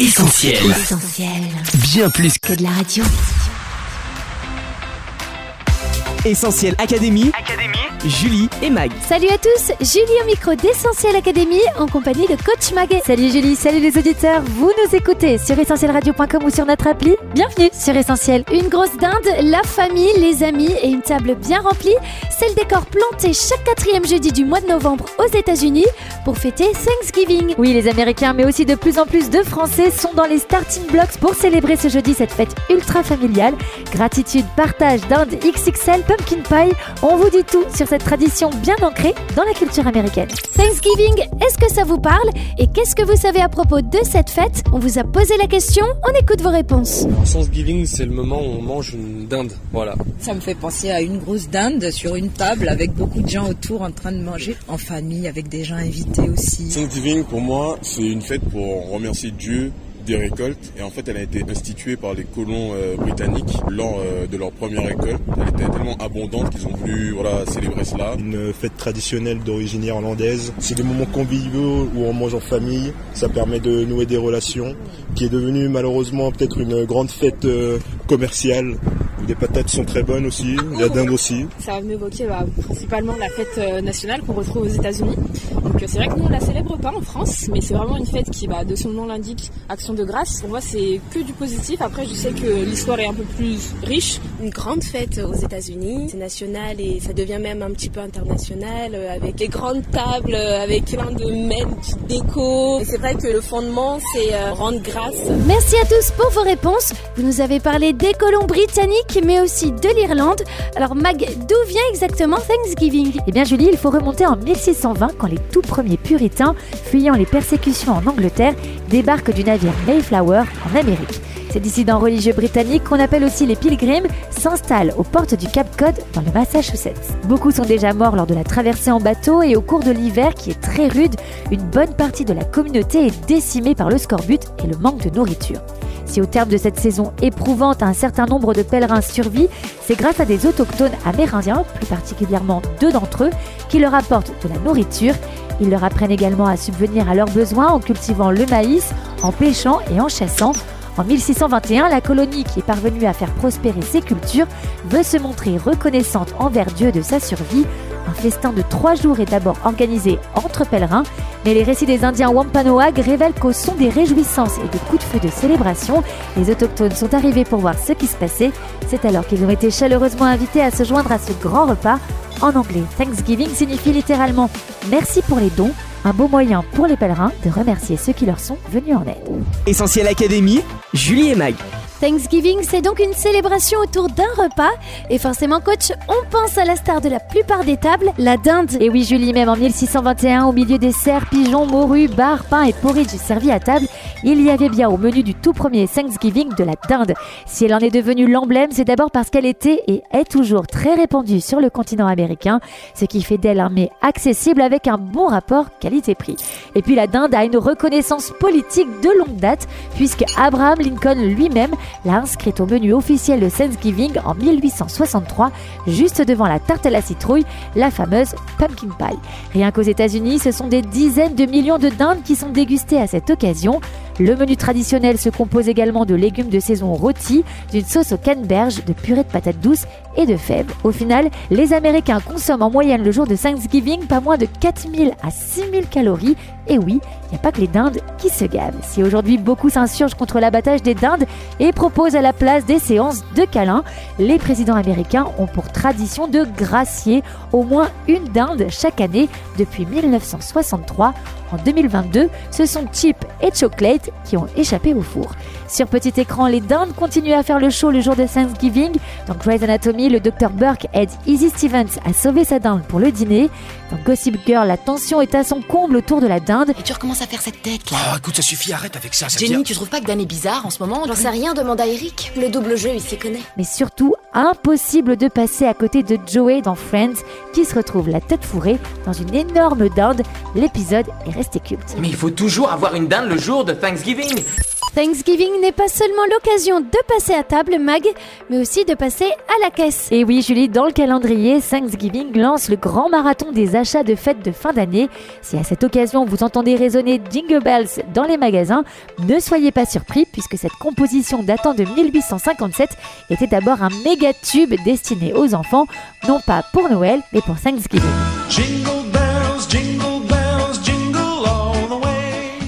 Essentiel. Essentiel. Bien plus Que de la radio. Essentiel Académie. Julie et Mag. Salut à tous, Julie au micro d'Essentiel Académie en compagnie de Coach Mag. Salut Julie, salut les auditeurs, vous nous écoutez sur essentielradio.com ou sur notre appli. Bienvenue sur Essentiel. Une grosse dinde, la famille, les amis et une table bien remplie. C'est le décor planté chaque quatrième jeudi du mois de novembre aux États-Unis pour fêter Thanksgiving. Oui, les Américains, mais aussi de plus en plus de Français sont dans les starting blocks pour célébrer ce jeudi cette fête ultra familiale. Gratitude, partage, dinde XXL, pumpkin pie. On vous dit tout sur cette tradition bien ancrée dans la culture américaine. Thanksgiving, est-ce que ça vous parle Et qu'est-ce que vous savez à propos de cette fête? On vous a posé la question, on écoute vos réponses. Thanksgiving, c'est le moment où on mange une dinde. Voilà. Ça me fait penser à une grosse dinde sur une table avec beaucoup de gens autour en train de manger, en famille, avec des gens invités aussi. Thanksgiving, pour moi, c'est une fête pour remercier Dieu des récoltes et en fait elle a été instituée par les colons euh, britanniques lors euh, de leur première récolte. Elle était tellement abondante qu'ils ont voulu voilà, célébrer cela. Une fête traditionnelle d'origine irlandaise. C'est des moments conviviaux où on mange en famille. Ça permet de nouer des relations qui est devenue malheureusement peut-être une grande fête euh, commerciale des patates sont très bonnes aussi, la dinde aussi. Ça va m'évoquer bah, principalement la fête euh, nationale qu'on retrouve aux États-Unis. Donc euh, c'est vrai que nous on la célèbre pas en France, mais c'est vraiment une fête qui, bah, de son nom l'indique, action de grâce. Pour moi c'est que du positif. Après je sais que l'histoire est un peu plus riche. Une grande fête aux États-Unis, c'est national et ça devient même un petit peu international euh, avec les grandes tables, avec plein de mets, de petites décos. Et c'est vrai que le fondement c'est euh, rendre grâce. Merci à tous pour vos réponses. Vous nous avez parlé des colons britanniques, mais aussi de l'Irlande. Alors Mag, d'où vient exactement Thanksgiving? Eh bien Julie, il faut remonter en 1620 quand les tout premiers puritains, fuyant les persécutions en Angleterre, débarquent du navire Mayflower en Amérique. Ces dissidents religieux britanniques, qu'on appelle aussi les Pilgrims, s'installent aux portes du Cap Cod dans le Massachusetts. Beaucoup sont déjà morts lors de la traversée en bateau et au cours de l'hiver qui est très rude, une bonne partie de la communauté est décimée par le scorbut et le manque de nourriture. Si au terme de cette saison éprouvante un certain nombre de pèlerins survivent, c'est grâce à des autochtones amérindiens, plus particulièrement deux d'entre eux, qui leur apportent de la nourriture. Ils leur apprennent également à subvenir à leurs besoins en cultivant le maïs, en pêchant et en chassant. En 1621, la colonie qui est parvenue à faire prospérer ses cultures veut se montrer reconnaissante envers Dieu de sa survie. Un festin de trois jours est d'abord organisé entre pèlerins, mais les récits des Indiens Wampanoag révèlent qu'au son des réjouissances et des coups de feu de célébration, les autochtones sont arrivés pour voir ce qui se passait. C'est alors qu'ils ont été chaleureusement invités à se joindre à ce grand repas. En anglais, Thanksgiving signifie littéralement merci pour les dons, un beau moyen pour les pèlerins de remercier ceux qui leur sont venus en aide. Essentiel Académie. Julie et Mag. Thanksgiving, c'est donc une célébration autour d'un repas. Et forcément, coach, on pense à la star de la plupart des tables, la dinde. Et oui, Julie, même en 1621, au milieu des cerfs, pigeons, morues, bars, pain et porridge servis à table, il y avait bien au menu du tout premier Thanksgiving de la dinde. Si elle en est devenue l'emblème, c'est d'abord parce qu'elle était et est toujours très répandue sur le continent américain, ce qui fait d'elle un mets accessible avec un bon rapport qualité-prix. Et puis la dinde a une reconnaissance politique de longue date, puisque Abraham Lincoln lui-même l'a inscrite au menu officiel de Thanksgiving en 1863, juste devant la tarte à la citrouille, la fameuse pumpkin pie. Rien qu'aux États-Unis, ce sont des dizaines de millions de dindes qui sont dégustées à cette occasion. Le menu traditionnel se compose également de légumes de saison rôtis, d'une sauce aux canneberges, de purée de patates douces et de fèves. Au final, les Américains consomment en moyenne le jour de Thanksgiving pas moins de 4000 à 6000 calories. Et oui, il n'y a pas que les dindes qui se gavent. Si aujourd'hui beaucoup s'insurgent contre l'abattage des dindes et proposent à la place des séances de câlins, les présidents américains ont pour tradition de gracier au moins une dinde chaque année depuis 1963. En 2022, ce sont Chip et Chocolate qui ont échappé au four. Sur petit écran, les dindes continuent à faire le show le jour de Thanksgiving. Dans Grey's Anatomy, le docteur Burke aide Izzy Stevens à sauver sa dinde pour le dîner. Dans Gossip Girl, la tension est à son comble autour de la dinde. Et tu recommences à faire cette tête là. Oh, écoute, ça suffit, arrête avec ça. ça Jenny, devient- tu trouves pas que Dan est bizarre en ce moment? J'en sais rien, demande à Eric. Le double jeu, il s'y connaît. Mais surtout, impossible de passer à côté de Joey dans Friends, qui se retrouve la tête fourrée dans une énorme dinde. L'épisode est culte. Mais il faut toujours avoir une dinde le jour de Thanksgiving. Thanksgiving n'est pas seulement l'occasion de passer à table, Mag, mais aussi de passer à la caisse. Et oui, Julie, dans le calendrier, Thanksgiving lance le grand marathon des achats de fêtes de fin d'année. Si à cette occasion vous entendez résonner Jingle Bells dans les magasins, ne soyez pas surpris puisque cette composition datant de 1857 était d'abord un méga tube destiné aux enfants, non pas pour Noël, mais pour Thanksgiving.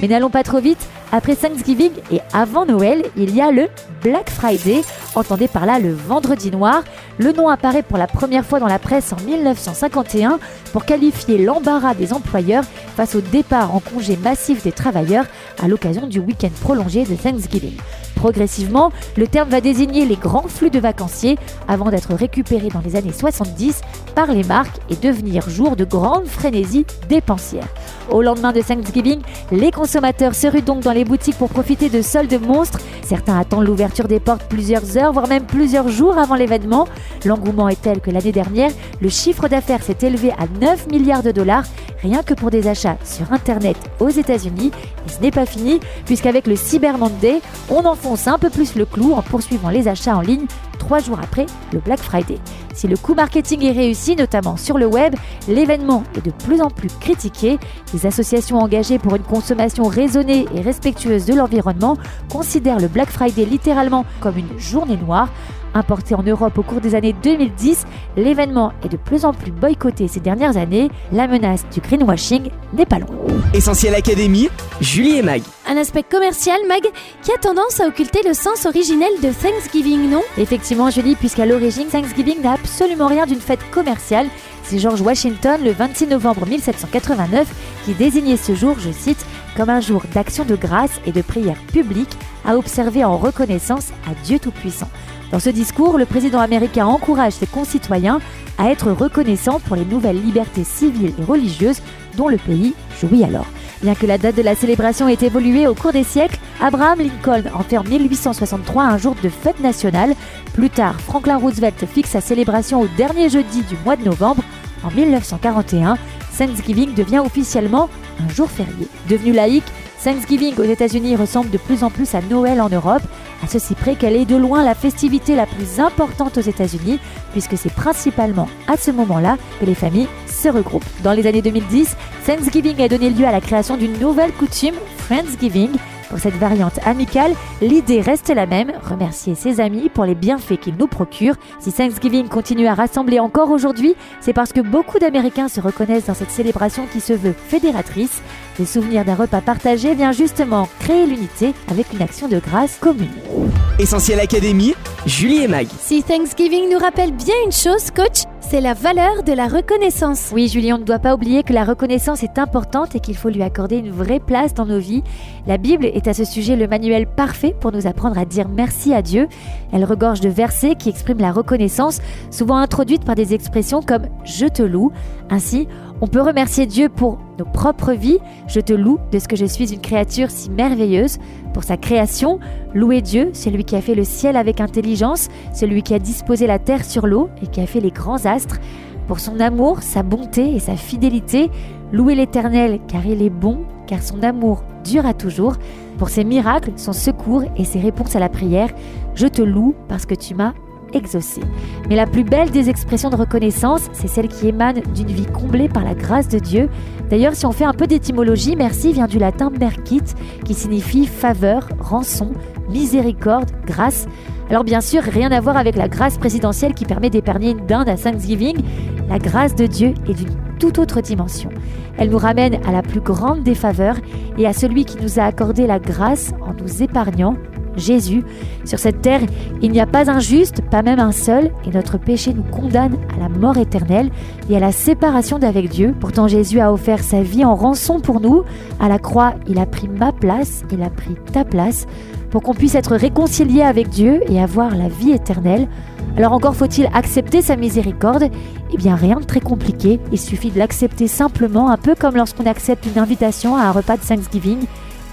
Mais n'allons pas trop vite, après Thanksgiving et avant Noël, il y a le Black Friday, entendez par là le vendredi noir. Le nom apparaît pour la première fois dans la presse en 1951 pour qualifier l'embarras des employeurs face au départ en congé massif des travailleurs à l'occasion du week-end prolongé de Thanksgiving. Progressivement, le terme va désigner les grands flux de vacanciers avant d'être récupéré dans les années 70 par les marques et devenir jour de grande frénésie dépensière. Au lendemain de Thanksgiving, les consommateurs se ruent donc dans les boutiques pour profiter de soldes monstres. Certains attendent l'ouverture des portes plusieurs heures, voire même plusieurs jours avant l'événement. L'engouement est tel que l'année dernière, le chiffre d'affaires s'est élevé à 9 milliards de dollars, rien que pour des achats sur Internet aux États-Unis. Et ce n'est pas fini, puisqu'avec le Cyber Monday, on enfonce un peu plus le clou en poursuivant les achats en ligne trois jours après le Black Friday. Si le coût marketing est réussi, notamment sur le web, l'événement est de plus en plus critiqué. Les associations engagées pour une consommation raisonnée et respectueuse de l'environnement considèrent le Black Friday littéralement comme une journée noire. Importé en Europe au cours des années 2010, l'événement est de plus en plus boycotté ces dernières années. La menace du greenwashing n'est pas loin. Essentiel Académie, Julie et Mag. Un aspect commercial, Mag, qui a tendance à occulter le sens originel de Thanksgiving, non? Effectivement, Julie, puisqu'à l'origine, Thanksgiving n'a absolument rien d'une fête commerciale. C'est George Washington, le 26 novembre 1789, qui désignait ce jour, je cite, comme un jour d'action de grâce et de prière publique à observer en reconnaissance à Dieu Tout-Puissant. Dans ce discours, le président américain encourage ses concitoyens à être reconnaissants pour les nouvelles libertés civiles et religieuses dont le pays jouit alors. Bien que la date de la célébration ait évolué au cours des siècles, Abraham Lincoln en fait en 1863 un jour de fête nationale. Plus tard, Franklin Roosevelt fixe sa célébration au dernier jeudi du mois de novembre. En 1941, Thanksgiving devient officiellement un jour férié. Devenu laïque, Thanksgiving aux États-Unis ressemble de plus en plus à Noël en Europe, à ceci près qu'elle est de loin la festivité la plus importante aux États-Unis, puisque c'est principalement à ce moment-là que les familles se regroupent. Dans les années 2010, Thanksgiving a donné lieu à la création d'une nouvelle coutume, Friendsgiving, pour cette variante amicale, l'idée reste la même, remercier ses amis pour les bienfaits qu'ils nous procurent. Si Thanksgiving continue à rassembler encore aujourd'hui, c'est parce que beaucoup d'Américains se reconnaissent dans cette célébration qui se veut fédératrice. Le souvenir d'un repas partagé vient justement créer l'unité avec une action de grâce commune. Essentiel Académie, Julie et Mag. Si Thanksgiving nous rappelle bien une chose, coach, c'est la valeur de la reconnaissance. Oui, Julie, on ne doit pas oublier que la reconnaissance est importante et qu'il faut lui accorder une vraie place dans nos vies. La Bible est à ce sujet le manuel parfait pour nous apprendre à dire merci à Dieu. Elle regorge de versets qui expriment la reconnaissance, souvent introduite par des expressions comme je te loue. Ainsi, on peut remercier Dieu pour nos propres vies. Je te loue de ce que je suis une créature si merveilleuse. Pour sa création, louer Dieu, celui qui a fait le ciel avec intelligence, celui qui a disposé la terre sur l'eau et qui a fait les grands astres. Pour son amour, sa bonté et sa fidélité, louer l'Éternel car il est bon, car son amour dure à toujours. Pour ses miracles, son secours et ses réponses à la prière, je te loue parce que tu m'as exaucé. Mais la plus belle des expressions de reconnaissance, c'est celle qui émane d'une vie comblée par la grâce de Dieu. D'ailleurs, si on fait un peu d'étymologie, merci vient du latin merkit, qui signifie faveur, rançon, miséricorde, grâce. Alors bien sûr, rien à voir avec la grâce présidentielle qui permet d'épargner une dinde à Thanksgiving. La grâce de Dieu est d'une toute autre dimension. Elle nous ramène à la plus grande des faveurs et à celui qui nous a accordé la grâce en nous épargnant Jésus. Sur cette terre, il n'y a pas un juste, pas même un seul, et notre péché nous condamne à la mort éternelle et à la séparation d'avec Dieu. Pourtant Jésus a offert sa vie en rançon pour nous. À la croix, il a pris ma place, il a pris ta place, pour qu'on puisse être réconcilié avec Dieu et avoir la vie éternelle. Alors encore faut-il accepter sa miséricorde? Eh bien rien de très compliqué, il suffit de l'accepter simplement, un peu comme lorsqu'on accepte une invitation à un repas de Thanksgiving.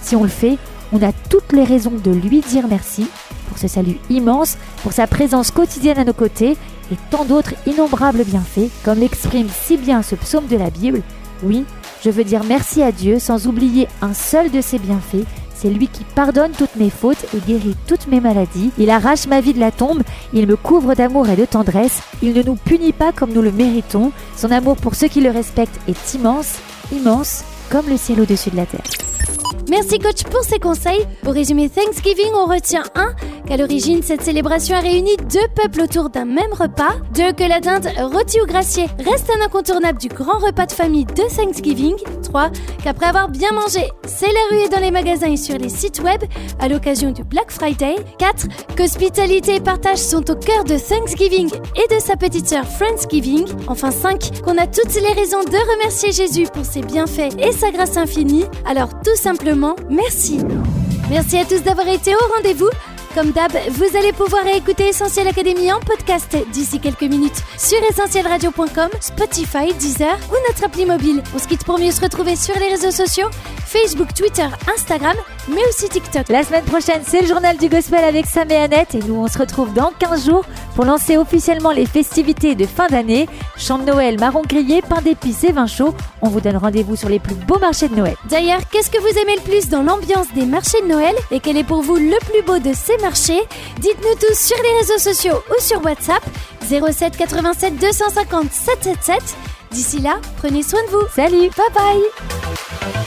Si on le fait, on a toutes les raisons de lui dire merci pour ce salut immense, pour sa présence quotidienne à nos côtés et tant d'autres innombrables bienfaits, comme l'exprime si bien ce psaume de la Bible. Oui, je veux dire merci à Dieu sans oublier un seul de ses bienfaits, C'est lui qui pardonne toutes mes fautes et guérit toutes mes maladies. Il arrache ma vie de la tombe, il me couvre d'amour et de tendresse. Il ne nous punit pas comme nous le méritons. Son amour pour ceux qui le respectent est immense, immense, comme le ciel au-dessus de la terre. Merci coach pour ces conseils. Pour résumer Thanksgiving, on retient 1. Qu'à l'origine, cette célébration a réuni deux peuples autour d'un même repas. 2. Que la dinde rôtie ou graciée reste un incontournable du grand repas de famille de Thanksgiving. 3. Qu'après avoir bien mangé, c'est la ruée dans les magasins et sur les sites web à l'occasion du Black Friday. 4. Qu'hospitalité et partage sont au cœur de Thanksgiving et de sa petite sœur Friendsgiving. Enfin 5. Qu'on a toutes les raisons de remercier Jésus pour ses bienfaits et sa grâce infinie. Alors tout simplement, merci. Merci à tous d'avoir été au rendez-vous. Comme d'hab, vous allez pouvoir écouter Essentiel Académie en podcast d'ici quelques minutes sur essentielradio.com, Spotify, Deezer ou notre appli mobile. On se quitte pour mieux se retrouver sur les réseaux sociaux, Facebook, Twitter, Instagram, mais aussi TikTok. La semaine prochaine, c'est le journal du gospel avec Sam et Annette et nous on se retrouve dans 15 jours pour lancer officiellement les festivités de fin d'année. Chant de Noël, marron grillé, pain d'épices et vin chaud. On vous donne rendez-vous sur les plus beaux marchés de Noël. D'ailleurs, qu'est-ce que vous aimez le plus dans l'ambiance des marchés de Noël et quel est pour vous le plus beau de ces marchés? Dites-nous tous sur les réseaux sociaux ou sur WhatsApp 07 87 250 777. D'ici là, prenez soin de vous. Salut, bye bye.